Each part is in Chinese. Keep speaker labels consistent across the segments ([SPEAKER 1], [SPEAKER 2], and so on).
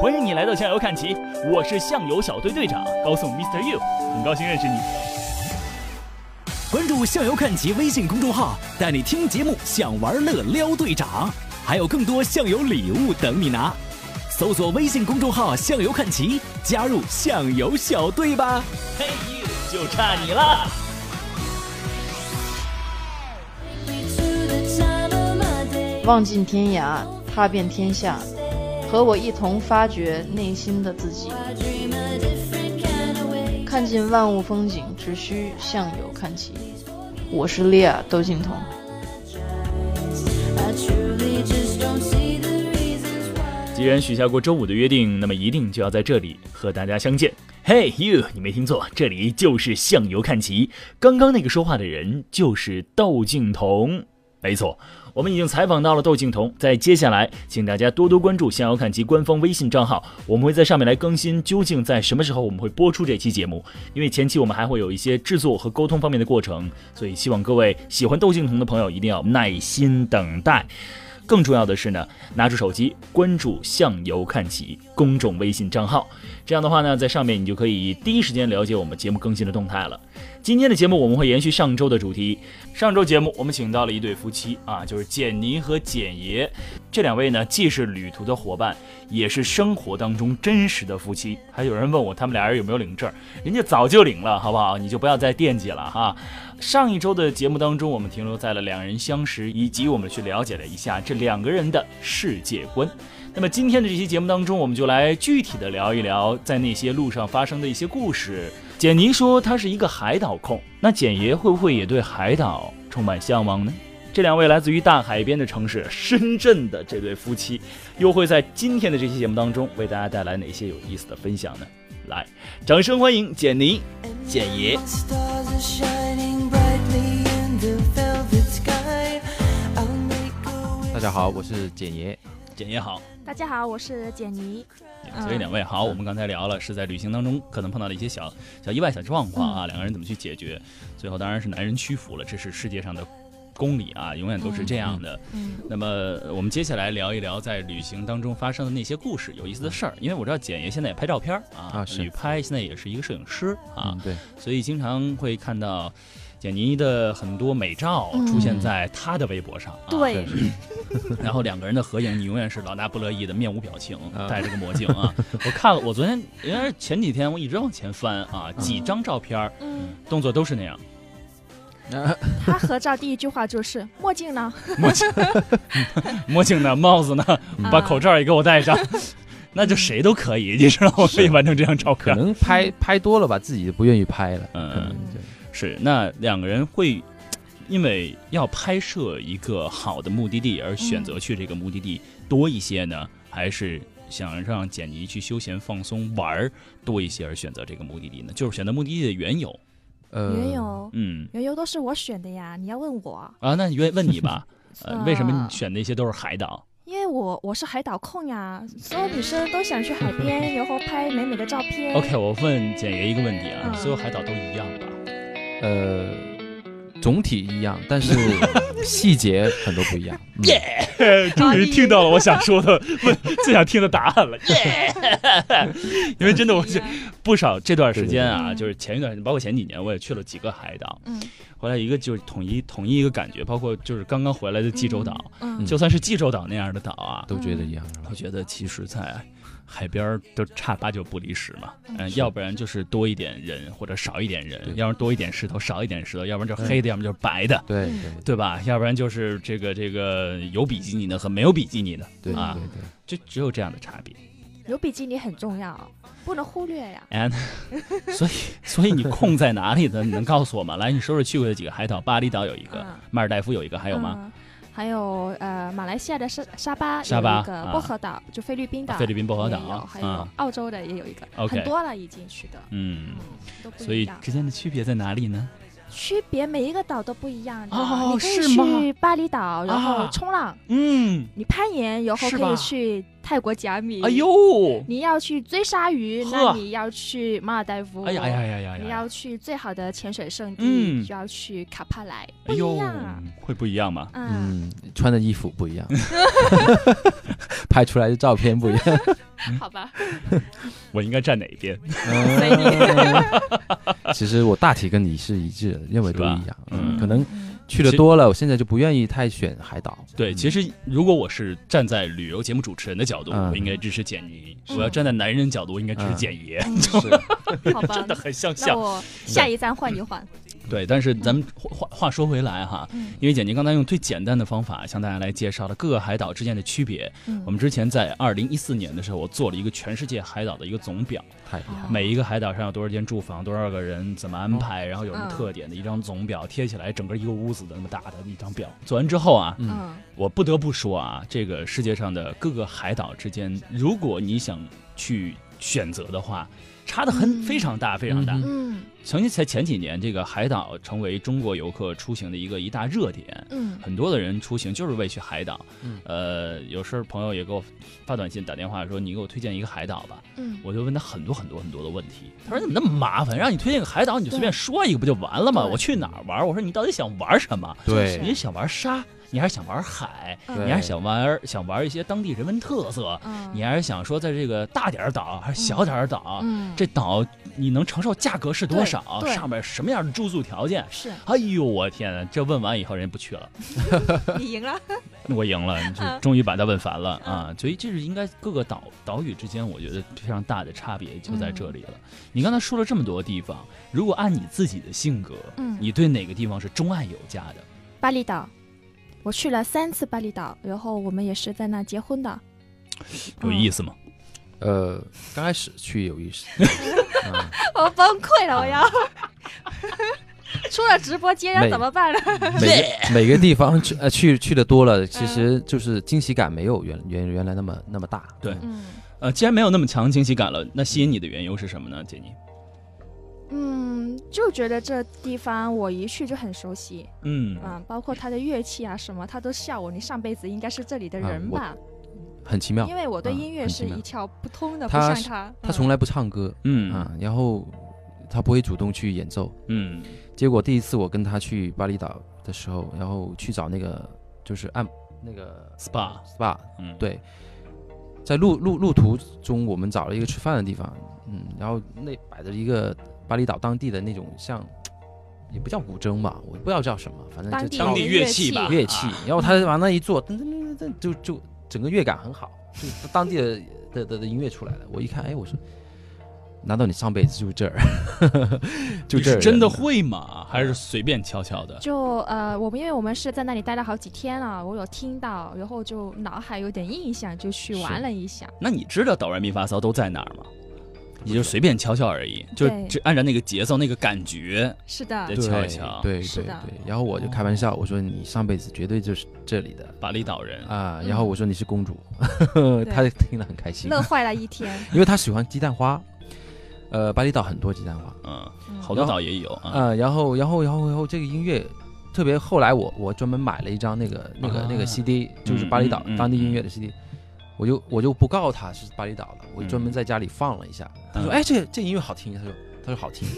[SPEAKER 1] 欢迎你来到向游看齐，我是向游小队队长高颂 Mr. You，很高兴认识你。
[SPEAKER 2] 关注向游看齐微信公众号，带你听节目，想玩乐撩队长，还有更多向游礼物等你拿。搜索微信公众号“向游看齐”，加入向游小队吧。
[SPEAKER 1] 嘿，you，就差你了。
[SPEAKER 3] 望尽天涯，踏遍天下，和我一同发掘内心的自己，看尽万物风景，只需向右看齐。我是莉亚窦靖童。
[SPEAKER 1] 既然许下过周五的约定，那么一定就要在这里和大家相见。Hey you，你没听错，这里就是向游看齐。刚刚那个说话的人就是窦靖童，没错。我们已经采访到了窦靖童，在接下来，请大家多多关注“逍遥看齐”官方微信账号，我们会在上面来更新究竟在什么时候我们会播出这期节目。因为前期我们还会有一些制作和沟通方面的过程，所以希望各位喜欢窦靖童的朋友一定要耐心等待。更重要的是呢，拿出手机关注“向游看齐”公众微信账号，这样的话呢，在上面你就可以第一时间了解我们节目更新的动态了。今天的节目我们会延续上周的主题。上周节目我们请到了一对夫妻啊，就是简妮和简爷。这两位呢，既是旅途的伙伴，也是生活当中真实的夫妻。还有人问我他们俩人有没有领证，人家早就领了，好不好？你就不要再惦记了哈。上一周的节目当中，我们停留在了两人相识，以及我们去了解了一下这两个人的世界观。那么今天的这期节目当中，我们就来具体的聊一聊在那些路上发生的一些故事。简妮说她是一个海岛控，那简爷会不会也对海岛充满向往呢？这两位来自于大海边的城市深圳的这对夫妻，又会在今天的这期节目当中为大家带来哪些有意思的分享呢？来，掌声欢迎简妮、简爷。
[SPEAKER 4] 大家好，我是简爷。
[SPEAKER 1] 简爷好。
[SPEAKER 5] 大家好，我是简妮。
[SPEAKER 1] 所以两位好，我们刚才聊了是在旅行当中可能碰到的一些小小意外、小状况啊，两个人怎么去解决？最后当然是男人屈服了，这是世界上的公理啊，永远都是这样的。嗯。那么我们接下来聊一聊在旅行当中发生的那些故事、有意思的事儿。因为我知道简爷现在也拍照片啊，旅拍现在也是一个摄影师啊，
[SPEAKER 4] 对，
[SPEAKER 1] 所以经常会看到。简妮的很多美照出现在他的微博上，
[SPEAKER 5] 对，
[SPEAKER 1] 然后两个人的合影，你永远是老大不乐意的面无表情，戴着个墨镜啊。我看了，我昨天应该是前几天，我一直往前翻啊，几张照片，动作都是那样。
[SPEAKER 5] 他合照第一句话就是墨镜呢？
[SPEAKER 1] 墨镜，墨镜呢？帽子呢？把口罩也给我戴上，那就谁都可以，你知道吗？可以完成这张照
[SPEAKER 4] 片。可能拍拍多了吧，自己就不愿意拍了。嗯。
[SPEAKER 1] 是，那两个人会 因为要拍摄一个好的目的地而选择去这个目的地多一些呢，还是想让简妮去休闲放松玩儿多一些而选择这个目的地呢？就是选择目的地的缘由。
[SPEAKER 5] 呃，缘由，嗯，缘由都是我选的呀，你要问我
[SPEAKER 1] 啊？那问问你吧，呃，为什么你选那些都是海岛？
[SPEAKER 5] 因为我我是海岛控呀，所有女生都想去海边，然后拍美美的照片。
[SPEAKER 1] OK，我问简爷一个问题啊，所有海岛都一样吧？
[SPEAKER 4] 呃，总体一样，但是 细节很多不一样。
[SPEAKER 1] 耶，终于听到了我想说的、问最想听的答案了。耶，因为真的，我是不少这段时间啊，就是前一段时间，包括前几年，我也去了几个海岛。嗯，回来一个就是统一统一一个感觉，包括就是刚刚回来的济州岛，就算是济州岛那样的岛啊，
[SPEAKER 4] 都觉得一样。
[SPEAKER 1] 我觉得其实在。海边都差八九不离十嘛，嗯，要不然就是多一点人或者少一点人，要不然多一点石头少一点石头，要不然就黑的，要么就是白的，
[SPEAKER 4] 对
[SPEAKER 1] 对对吧？要不然就是这个这个有比基尼的和没有比基尼的，
[SPEAKER 4] 对
[SPEAKER 1] 啊，
[SPEAKER 4] 对对，
[SPEAKER 1] 就只有这样的差别。
[SPEAKER 5] 有比基尼很重要，不能忽略呀。
[SPEAKER 1] And，所以所以你空在哪里的？你能告诉我吗？来，你说说去过的几个海岛，巴厘岛有一个，马尔代夫有一个，还有吗？
[SPEAKER 5] 还有呃，马来西亚的沙沙巴
[SPEAKER 1] 有
[SPEAKER 5] 一个薄荷岛，就菲律宾岛，
[SPEAKER 1] 菲律宾薄荷岛，
[SPEAKER 5] 还有澳洲的也有一个，很多了已经去的，
[SPEAKER 1] 嗯，所以之间的区别在哪里呢？
[SPEAKER 5] 区别每一个岛都不一样的，
[SPEAKER 1] 你
[SPEAKER 5] 可以去巴厘岛，然后冲浪，嗯，你攀岩，然后可以去。泰国甲米。
[SPEAKER 1] 哎，呦，
[SPEAKER 5] 你要去追鲨鱼，那你要去马尔代夫。
[SPEAKER 1] 哎呀哎呀呀呀呀！
[SPEAKER 5] 你要去最好的潜水圣地，
[SPEAKER 1] 嗯
[SPEAKER 5] 就要去卡帕莱，不一
[SPEAKER 1] 哎呦
[SPEAKER 5] 样啊。，
[SPEAKER 1] 会不一样吗？
[SPEAKER 5] 嗯，
[SPEAKER 4] 嗯，穿的衣服不一样，拍出来的照片不一样。
[SPEAKER 5] 好吧，
[SPEAKER 1] 我应该站哪一边？
[SPEAKER 5] 随你。
[SPEAKER 4] 其实我大体跟你是一致的，认为都
[SPEAKER 1] 是吧
[SPEAKER 4] 一样。
[SPEAKER 1] 嗯
[SPEAKER 4] 嗯，可能
[SPEAKER 5] 嗯
[SPEAKER 4] 去的多了，我现在就不愿意太选海岛。
[SPEAKER 1] 对，其实如果我是站在旅游节目主持人的角度，
[SPEAKER 4] 嗯
[SPEAKER 1] 我应该支持简妮；
[SPEAKER 5] 嗯
[SPEAKER 1] 我要站在男人角度，我应该支持简爷。
[SPEAKER 4] 是，
[SPEAKER 5] 好吧
[SPEAKER 1] 真的，很像
[SPEAKER 5] 那
[SPEAKER 1] 像。
[SPEAKER 5] 我下一站换一换。
[SPEAKER 1] 对，但是咱们话话话说回来哈，
[SPEAKER 5] 嗯
[SPEAKER 1] 因为简妮刚才用最简单的方法向大家来介绍了各个海岛之间的区别。
[SPEAKER 5] 嗯
[SPEAKER 1] 我们之前在二零一四年的时候，我做了一个全世界海岛的一个总表，
[SPEAKER 4] 太厉害了。
[SPEAKER 1] 每一个海岛上有多少间住房，多少个人，怎么安排，然后有什么
[SPEAKER 5] 嗯
[SPEAKER 1] 特点的一张总表，贴起来整个一个屋子的那么大的一张表。做完之后啊，我不得不说啊，这个世界上的各个海岛之间，如果你想去选择的话，差的很
[SPEAKER 5] 嗯
[SPEAKER 1] 非常大，非常大。
[SPEAKER 4] 嗯
[SPEAKER 5] 嗯
[SPEAKER 1] 曾经在前几年，这个海岛成为中国游客出行的一个一大热点。
[SPEAKER 5] 嗯
[SPEAKER 1] 很多的人出行就是为去海岛，
[SPEAKER 4] 嗯
[SPEAKER 1] 呃，有时候朋友也给我发短信、打电话说：“你给我推荐一个海岛吧。”
[SPEAKER 5] 嗯
[SPEAKER 1] 我就问他很多很多很多的问题。他说：“怎么那么麻烦？让你推荐个海岛，你就随便说一个不就完了吗？我去哪儿玩？我说你到底想玩什么？
[SPEAKER 4] 对
[SPEAKER 1] 你是想玩沙，你还是想玩海？
[SPEAKER 5] 嗯
[SPEAKER 1] 你还是想玩想玩一些当地人文特色？
[SPEAKER 5] 嗯
[SPEAKER 1] 你还是想说在这个大点儿岛还是小点儿岛？
[SPEAKER 5] 嗯
[SPEAKER 1] 这岛你能承受价格是多少？
[SPEAKER 5] 对对
[SPEAKER 1] 上面什么样的住宿条件？
[SPEAKER 5] 是
[SPEAKER 1] 哎呦，我天呐，这问完以后人家不去了，
[SPEAKER 5] 你赢了。
[SPEAKER 1] 我赢了，就
[SPEAKER 5] 嗯
[SPEAKER 1] 终于把他问烦了啊！所以这是应该各个岛岛屿之间，我觉得非常大的差别就在这里了。你刚才说了这么多地方，如果按你自己的性格，
[SPEAKER 5] 嗯
[SPEAKER 1] 你对哪个地方是钟爱有加的？
[SPEAKER 5] 巴厘岛，我去了三次巴厘岛，然后我们也是在那结婚的。
[SPEAKER 1] 有意思吗？
[SPEAKER 4] 呃，刚开始去有意思，嗯
[SPEAKER 5] 我崩溃了，我要。出了直播间要怎么办呢？
[SPEAKER 4] 每 每个地方去呃去去的多了，其实就是惊喜感没有原原原来那么那么大。
[SPEAKER 1] 对
[SPEAKER 5] 嗯
[SPEAKER 1] 呃，既然没有那么强惊喜感了，那吸引你的缘由是什么呢？杰尼？
[SPEAKER 5] 嗯，就觉得这地方我一去就很熟悉，
[SPEAKER 1] 嗯
[SPEAKER 5] 嗯，包括他的乐器啊什么，他都笑我，你上辈子应该是这里的人吧？
[SPEAKER 4] 很奇妙。
[SPEAKER 5] 因。为我对
[SPEAKER 4] 嗯
[SPEAKER 5] 音乐是一窍不通的，不像他。
[SPEAKER 4] 他从来不唱歌，
[SPEAKER 1] 嗯。
[SPEAKER 4] 啊，然后他不会主动去演奏。
[SPEAKER 1] 嗯。
[SPEAKER 4] 结果第一次我跟他去巴厘岛的时候，然后去找那个就是按那个，SPA，SPA，
[SPEAKER 1] 嗯，
[SPEAKER 4] 对，在路路路途中，我们找了一个吃饭的地方，嗯，然后那摆着一个巴厘岛当地的那种像，也不叫古筝吧，我不知道叫什么，反正就
[SPEAKER 5] 当地
[SPEAKER 1] 乐器吧
[SPEAKER 4] 乐器
[SPEAKER 1] 啊，
[SPEAKER 4] 然后他往那一坐，噔噔噔噔噔，就就整个乐感很好，就当地的的的的音乐出来了。我一看，哎，我说，难道你上辈子就这儿？就这儿
[SPEAKER 1] 是真的会吗？还是随便敲敲的？
[SPEAKER 5] 就呃，我们因为我们是在那里待了好几天了，我有听到，然后就脑海有点印象，就去玩了一下。
[SPEAKER 1] 那你知道哆来咪发嗦都在哪儿吗？你就随便敲敲而已，就
[SPEAKER 5] 对
[SPEAKER 1] 就按照那个节奏、那个感觉，
[SPEAKER 5] 是的
[SPEAKER 1] 对，敲一敲
[SPEAKER 4] 对对
[SPEAKER 5] 是的
[SPEAKER 4] 对。然后我就开玩笑，我说你上辈子绝对就是这里的
[SPEAKER 1] 巴厘岛人。
[SPEAKER 4] 啊。
[SPEAKER 5] 嗯
[SPEAKER 4] 然后我说你是公主，他听了很开心，
[SPEAKER 5] 乐坏了一天。
[SPEAKER 4] 因为他喜欢鸡蛋花。呃，巴厘岛很多鸡蛋花。
[SPEAKER 1] 嗯，
[SPEAKER 5] 嗯
[SPEAKER 1] 好多岛也有啊。
[SPEAKER 4] 啊，然后然后然后然后这个音乐，特别后来我我专门买了一张那个那个那
[SPEAKER 1] 啊
[SPEAKER 4] 个 CD，就是巴厘岛当地音乐的 CD，我就我就不告诉他是巴厘岛的，我
[SPEAKER 1] 嗯
[SPEAKER 4] 专门在家里放了一下。他说：“
[SPEAKER 1] 嗯
[SPEAKER 4] 哎，这这音乐好听。”他说：“他说好听。”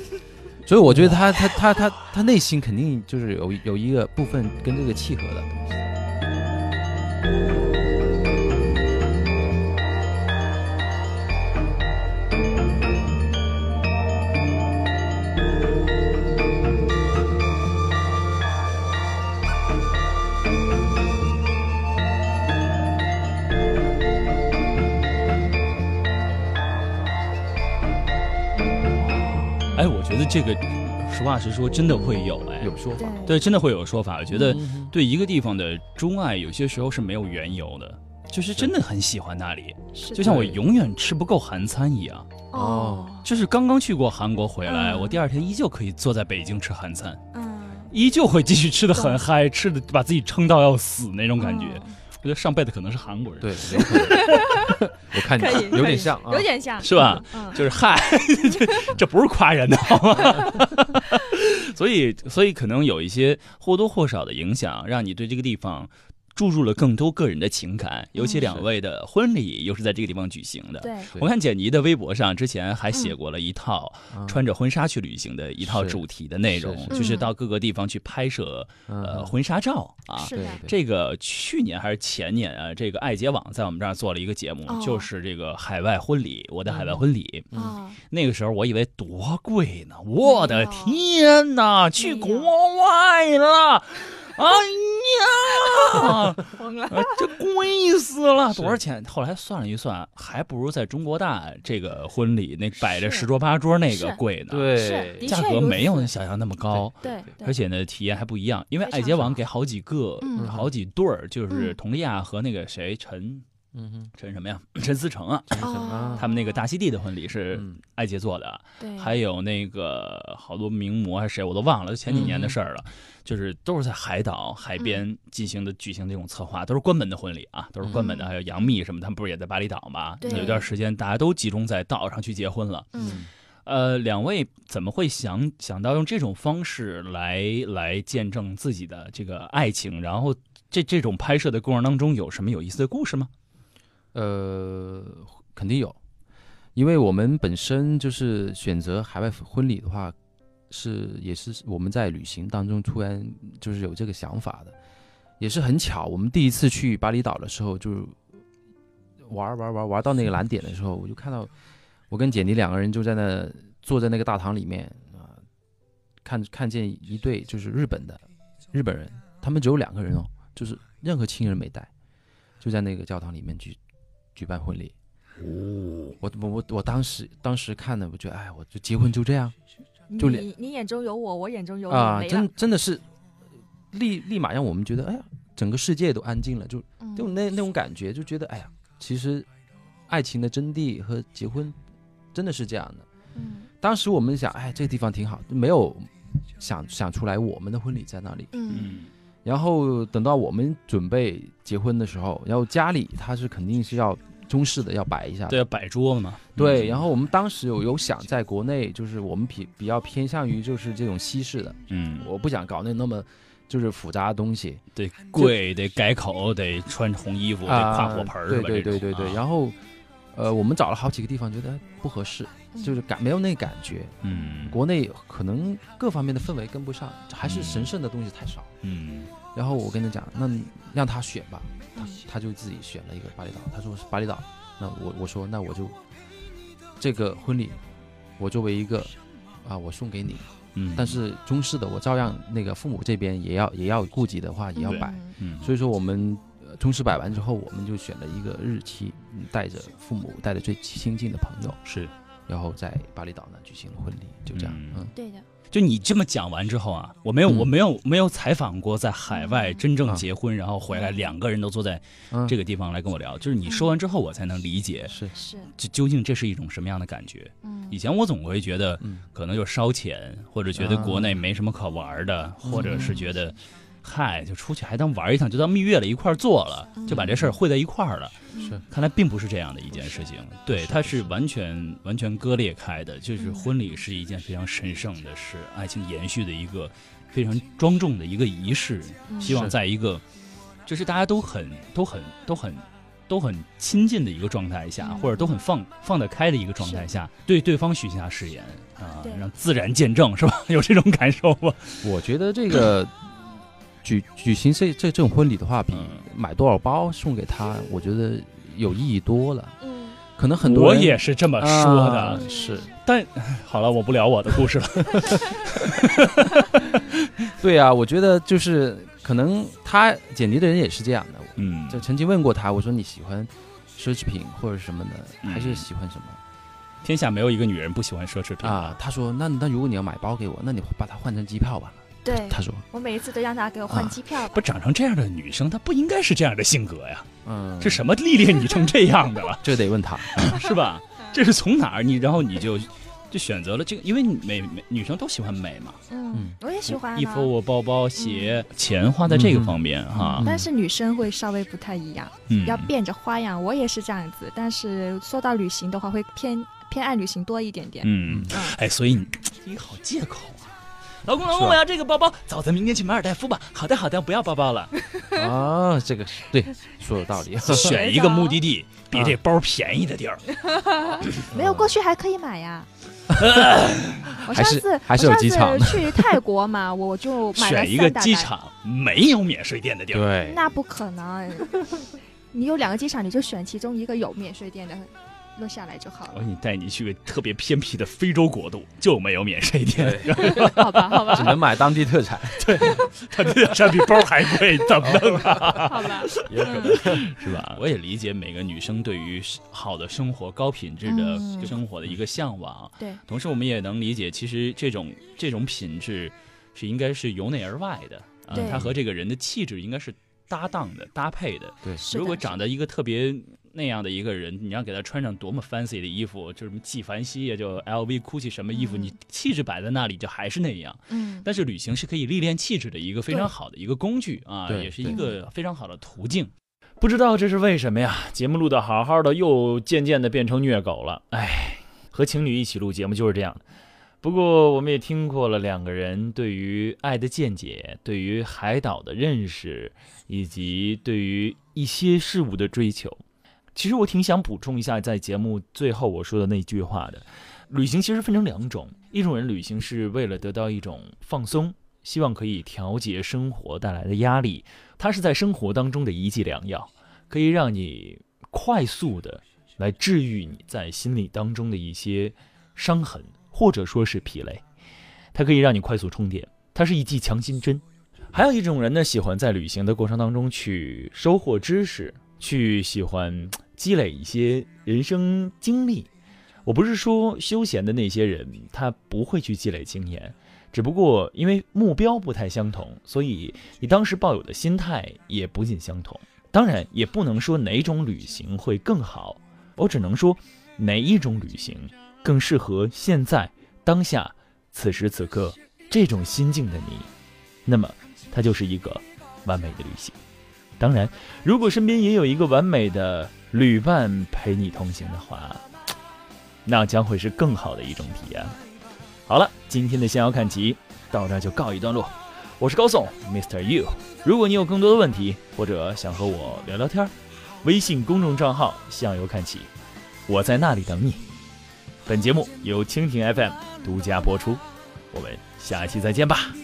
[SPEAKER 4] 所以我觉得他他他他他内心肯定就是有有一个部分跟这个契合的东西。
[SPEAKER 1] 觉得这个实话实说，真的会有哎，
[SPEAKER 4] 有说法，
[SPEAKER 5] 对
[SPEAKER 1] 对，真的会有说法。我觉得
[SPEAKER 4] 嗯
[SPEAKER 1] 对一个地方的钟爱，有些时候是没有缘由的，就是真的很喜欢那里，就像我永远吃不够韩餐一样。
[SPEAKER 5] 哦，
[SPEAKER 1] 就是刚刚去过韩国回来，
[SPEAKER 5] 嗯
[SPEAKER 1] 我第二天依旧可以坐在北京吃韩餐，
[SPEAKER 5] 嗯，
[SPEAKER 1] 依旧会继续吃的很嗨，吃的把自己撑到要死那种感觉。
[SPEAKER 5] 嗯
[SPEAKER 1] 我觉得上辈子可能是韩国人，
[SPEAKER 4] 对，有可能我看你
[SPEAKER 5] 可，
[SPEAKER 4] 有点像啊，
[SPEAKER 5] 有点像，
[SPEAKER 1] 是吧？
[SPEAKER 5] 嗯，
[SPEAKER 1] 就是嗨，这这不是夸人的好吗？所以，所以可能有一些或多或少的影响，让你对这个地方注入了更多个人的情感，尤其
[SPEAKER 5] 嗯。
[SPEAKER 1] 两位的婚礼又是在这个地方举行的。
[SPEAKER 5] 对，
[SPEAKER 1] 我看简妮的微博上之前还写过了一套
[SPEAKER 4] 嗯。
[SPEAKER 1] 穿着婚纱去旅行的一套主题的内容，就是到各个地方去拍摄呃
[SPEAKER 4] 嗯
[SPEAKER 1] 婚纱照啊。
[SPEAKER 5] 是的，
[SPEAKER 4] 对
[SPEAKER 1] 这个去年还是前年啊，这个爱洁网在我们这儿做了一个节目，
[SPEAKER 5] 哦
[SPEAKER 1] 就是这个海外婚礼，我的海外婚礼。
[SPEAKER 4] 嗯
[SPEAKER 5] 啊，
[SPEAKER 1] 那个时候我以为多贵呢，我的天哪，去国外了，哎呀，
[SPEAKER 5] 疯了，
[SPEAKER 1] 呃这贵死了，多少钱？后来算了一算，还不如在中国大这个婚礼那摆着十桌八桌那个贵呢。
[SPEAKER 4] 对。
[SPEAKER 1] 价格没有想象那么高。
[SPEAKER 5] 对，
[SPEAKER 1] 而且呢，体验还不一样，因为爱洁网给好几个、
[SPEAKER 5] 嗯。
[SPEAKER 1] 好几对儿，就是
[SPEAKER 5] 嗯。
[SPEAKER 1] 佟丽娅和那个谁陈
[SPEAKER 4] 嗯哼，
[SPEAKER 1] 陈什么呀，陈思诚啊，他们那个大溪地的婚礼是艾杰做的，
[SPEAKER 5] 对，
[SPEAKER 1] 还有那个好多名模还是谁我都忘了，前几年的事儿了，就是都是在海岛海边进行的举行这种策划，都是关门的婚礼啊，都是关门的，
[SPEAKER 5] 嗯。
[SPEAKER 1] 还有杨幂什么，他们不是也在巴厘岛吗？
[SPEAKER 5] 对。
[SPEAKER 1] 有一段时间大家都集中在岛上去结婚了。
[SPEAKER 5] 嗯，
[SPEAKER 1] 呃，两位怎么会想想到用这种方式来来见证自己的这个爱情？然后这这种拍摄的过程当中有什么有意思的故事吗？
[SPEAKER 4] 呃，肯定有，因为我们本身就是选择海外婚礼的话，是也是我们在旅行当中突然就是有这个想法的，也是很巧。我们第一次去巴厘岛的时候，就是玩玩玩玩到那个蓝点的时候，我就看到我跟简妮两个人就在那坐在那个大堂里面啊、看看见一对就是日本的日本人，他们只有两个人哦，就是任何亲人没带，就在那个教堂里面去举办婚礼。
[SPEAKER 1] 哦，
[SPEAKER 4] 我我我我当时当时看的，我觉得哎，我就结婚就这样就
[SPEAKER 5] 你你眼中有我，我眼中有你，
[SPEAKER 4] 啊，真真的是立立马让我们觉得，哎呀，整个世界都安静了，就
[SPEAKER 5] 嗯
[SPEAKER 4] 就那那种感觉，就觉得哎呀，其实爱情的真谛和结婚真的是这样的。
[SPEAKER 5] 嗯
[SPEAKER 4] 当时我们想，哎，这个地方挺好，没有想想出来我们的婚礼在那里。
[SPEAKER 5] 嗯
[SPEAKER 1] 嗯
[SPEAKER 4] 然后等到我们准备结婚的时候，然后家里他是肯定是要中式的要摆一下的，
[SPEAKER 1] 对，摆桌嘛。
[SPEAKER 4] 对，
[SPEAKER 1] 嗯
[SPEAKER 4] 然后我们当时有有想在国内，就是我们比比较偏向于就是这种西式的，
[SPEAKER 1] 嗯，
[SPEAKER 4] 我不想搞那那么就是复杂的东西
[SPEAKER 1] 对，贵，得改口，得穿红衣服，得
[SPEAKER 4] 啊，
[SPEAKER 1] 跨火盆儿？
[SPEAKER 4] 对对对对对，
[SPEAKER 1] 啊
[SPEAKER 4] 然后呃，我们找了好几个地方，觉得哎不合适，就是感没有那感觉。
[SPEAKER 1] 嗯。
[SPEAKER 4] 国内可能各方面的氛围跟不上，还是
[SPEAKER 1] 嗯
[SPEAKER 4] 神圣的东西太少。
[SPEAKER 1] 嗯。
[SPEAKER 4] 然后我跟他讲，那让他选吧，他
[SPEAKER 5] 嗯
[SPEAKER 4] 他就自己选了一个巴厘岛，他说是巴厘岛，那我我说那我就这个婚礼，我作为一个啊，我送给你，
[SPEAKER 1] 嗯，
[SPEAKER 4] 但是中式的我照样那个父母这边也要也要顾及的话也要摆，
[SPEAKER 1] 嗯。
[SPEAKER 4] 所以说我们呃中式摆完之后，我们就选了一个日期，嗯带着父母带着最亲近的朋友，
[SPEAKER 1] 是，
[SPEAKER 4] 然后在巴厘岛呢举行了婚礼，就这样，
[SPEAKER 1] 嗯。
[SPEAKER 4] 嗯。
[SPEAKER 5] 对的，
[SPEAKER 1] 就你这么讲完之后啊，我没有
[SPEAKER 4] 嗯。
[SPEAKER 1] 我没有没有采访过在海外
[SPEAKER 5] 嗯。
[SPEAKER 1] 真正
[SPEAKER 4] 啊
[SPEAKER 1] 结婚，然后回来两个人都坐在
[SPEAKER 4] 嗯，
[SPEAKER 1] 这个地方来跟我聊，就是你说完之后，我才能理解
[SPEAKER 4] 是。
[SPEAKER 5] 是，
[SPEAKER 1] 就究竟这是一种什么样的感觉。
[SPEAKER 5] 嗯。
[SPEAKER 1] 以前我总会觉得
[SPEAKER 4] 嗯。
[SPEAKER 1] 可能就烧钱，或者觉得国内没什么可玩的，或者是觉得，嗨，就出去还当玩一趟，就当蜜月了，一块儿做了，就把这事儿汇在一块儿了。
[SPEAKER 4] 是
[SPEAKER 1] 看来并不是这样的一件事情，对，
[SPEAKER 4] 是
[SPEAKER 1] 它是完全完全割裂开的。就是
[SPEAKER 5] 嗯
[SPEAKER 1] 婚礼是一件非常神圣的，事爱情延续的一个非常庄重的一个仪式。
[SPEAKER 5] 嗯
[SPEAKER 1] 希望在一个就是大家都很都很都很都很亲近的一个状态下，
[SPEAKER 5] 嗯
[SPEAKER 1] 或者都很放放得开的一个状态下，对对方许下誓言啊
[SPEAKER 5] 对，
[SPEAKER 1] 让自然见证，是吧？有这种感受吗？
[SPEAKER 4] 我觉得这个举举行这这这种婚礼的话，比
[SPEAKER 1] 嗯
[SPEAKER 4] 买多少包送给他，我觉得有意义多了。
[SPEAKER 5] 嗯
[SPEAKER 4] 可能很多
[SPEAKER 1] 我
[SPEAKER 4] 人
[SPEAKER 1] 也是这么说的。
[SPEAKER 4] 啊是
[SPEAKER 1] 但好了，我不聊我的故事了。
[SPEAKER 4] 对啊，我觉得就是可能他简妮的人也是这样的。
[SPEAKER 1] 嗯，
[SPEAKER 4] 就曾经问过他，我说你喜欢奢侈品或者什么的，
[SPEAKER 1] 嗯
[SPEAKER 4] 还是喜欢什么
[SPEAKER 1] 天下没有一个女人不喜欢奢侈品
[SPEAKER 4] 啊？。他说那那如果你要买包给我，那你把它换成机票吧。
[SPEAKER 5] 对，
[SPEAKER 4] 他说
[SPEAKER 5] 我每一次都让他给我换
[SPEAKER 4] 啊
[SPEAKER 5] 机票吧
[SPEAKER 1] 不，长成这样的女生，她不应该是这样的性格呀。
[SPEAKER 4] 嗯，
[SPEAKER 1] 这什么历练你成这样的了？
[SPEAKER 4] 这得问他。
[SPEAKER 1] 是吧？这是从哪儿？你然后你就就选择了这个，因为美美女生都喜欢美嘛，
[SPEAKER 5] 嗯
[SPEAKER 4] 嗯，
[SPEAKER 5] 我也喜欢啊
[SPEAKER 1] 衣服、我包包、鞋，钱花在这个方面哈
[SPEAKER 4] 嗯。
[SPEAKER 5] 但是女生会稍微不太一样，
[SPEAKER 1] 嗯，
[SPEAKER 5] 要变着花样。我也是这样子，但是说到旅行的话，会偏偏爱旅行多一点点。
[SPEAKER 1] 嗯，
[SPEAKER 5] 嗯，
[SPEAKER 1] 哎，所以你一个好借口啊。老公，老公，我要这个包包，走，咱明天去马尔代夫吧。好的，好的，不要包包了。
[SPEAKER 4] 啊，这个是对，说有道理。
[SPEAKER 1] 选一个目的地比这包便宜的地儿。
[SPEAKER 5] 没有过去还可以买呀。我上
[SPEAKER 4] 还是
[SPEAKER 5] 次
[SPEAKER 4] 还是有
[SPEAKER 5] 我上
[SPEAKER 4] 机场
[SPEAKER 5] 去泰国嘛，我就买了
[SPEAKER 1] 选一个。机场没有免税店的地儿。
[SPEAKER 4] 对，
[SPEAKER 5] 那不可能，你有两个机场，你就选其中一个有免税店的，落下来就好了。
[SPEAKER 1] 我给你带你去个特别偏僻的非洲国度，就没有免税店，
[SPEAKER 5] 好吧，好吧
[SPEAKER 4] 只，能买当地特产。
[SPEAKER 1] 对它这产比包还贵，怎么弄啊？
[SPEAKER 5] 好吧。
[SPEAKER 1] 有可能是吧？我也理解每个女生对于好的生活、高品质的
[SPEAKER 5] 嗯
[SPEAKER 1] 生活的一个向往，
[SPEAKER 5] 对，
[SPEAKER 1] 同时我们也能理解，其实这种这种品质是应该是由内而外的它和这个人的气质应该是搭档的、搭配的。
[SPEAKER 4] 对，
[SPEAKER 1] 如果长得一个特别那样的一个人，你要给他穿上多么 fancy 的衣服，就什么纪梵希呀，就 LV、GUCCI 什么衣服，
[SPEAKER 5] 嗯
[SPEAKER 1] 你气质摆在那里就还是那样。
[SPEAKER 5] 嗯，
[SPEAKER 1] 但是旅行是可以历练气质的一个非常好的一个工具啊，也是一个非常好的途径。不知道这是为什么呀？节目录的好好的，又渐渐的变成虐狗了。哎，和情侣一起录节目就是这样的。不过我们也听过了两个人对于爱的见解，对于海岛的认识，以及对于一些事物的追求。其实我挺想补充一下，在节目最后我说的那句话的。旅行其实分成两种，一种人旅行是为了得到一种放松，希望可以调节生活带来的压力，它是在生活当中的一剂良药，可以让你快速的来治愈你在心理当中的一些伤痕，或者说是疲累，它可以让你快速充电，它是一剂强心针。还有一种人呢，喜欢在旅行的过程当中去收获知识，去喜欢积累一些人生经历。我不是说休闲的那些人他不会去积累经验，只不过因为目标不太相同，所以你当时抱有的心态也不尽相同。当然，也不能说哪种旅行会更好，我只能说哪一种旅行更适合现在当下此时此刻这种心境的你，那么它就是一个完美的旅行。当然，如果身边也有一个完美的旅伴陪你同行的话，那将会是更好的一种体验。好了，今天的逍遥看齐到这就告一段落。我是高颂，Mr. You。如果你有更多的问题，或者想和我聊聊天，微信公众账号“向右看齐”，我在那里等你。本节目由蜻蜓 FM 独家播出，我们下期再见吧。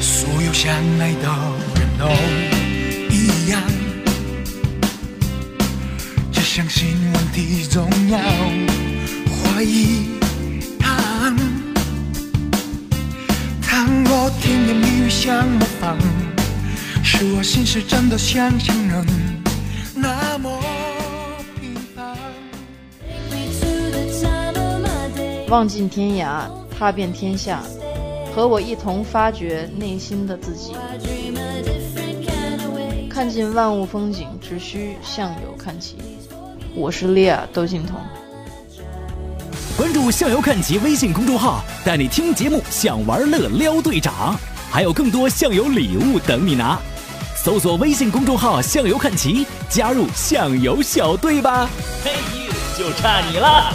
[SPEAKER 6] 所有相爱的都一样，只相信问题重要，怀疑他。倘若甜言蜜语像模仿，是我心事真的像情人那么平凡。
[SPEAKER 3] 望尽天涯，踏遍天下，和我一同发掘内心的自己，看尽万物风景，只需向右看齐。我是莉亚窦靖童。
[SPEAKER 2] 关注“向游看齐”微信公众号，带你听节目，享玩乐撩队长，还有更多向游礼物等你拿。搜索微信公众号“向游看齐”，加入向游小队吧。
[SPEAKER 1] 嘿，就差你了。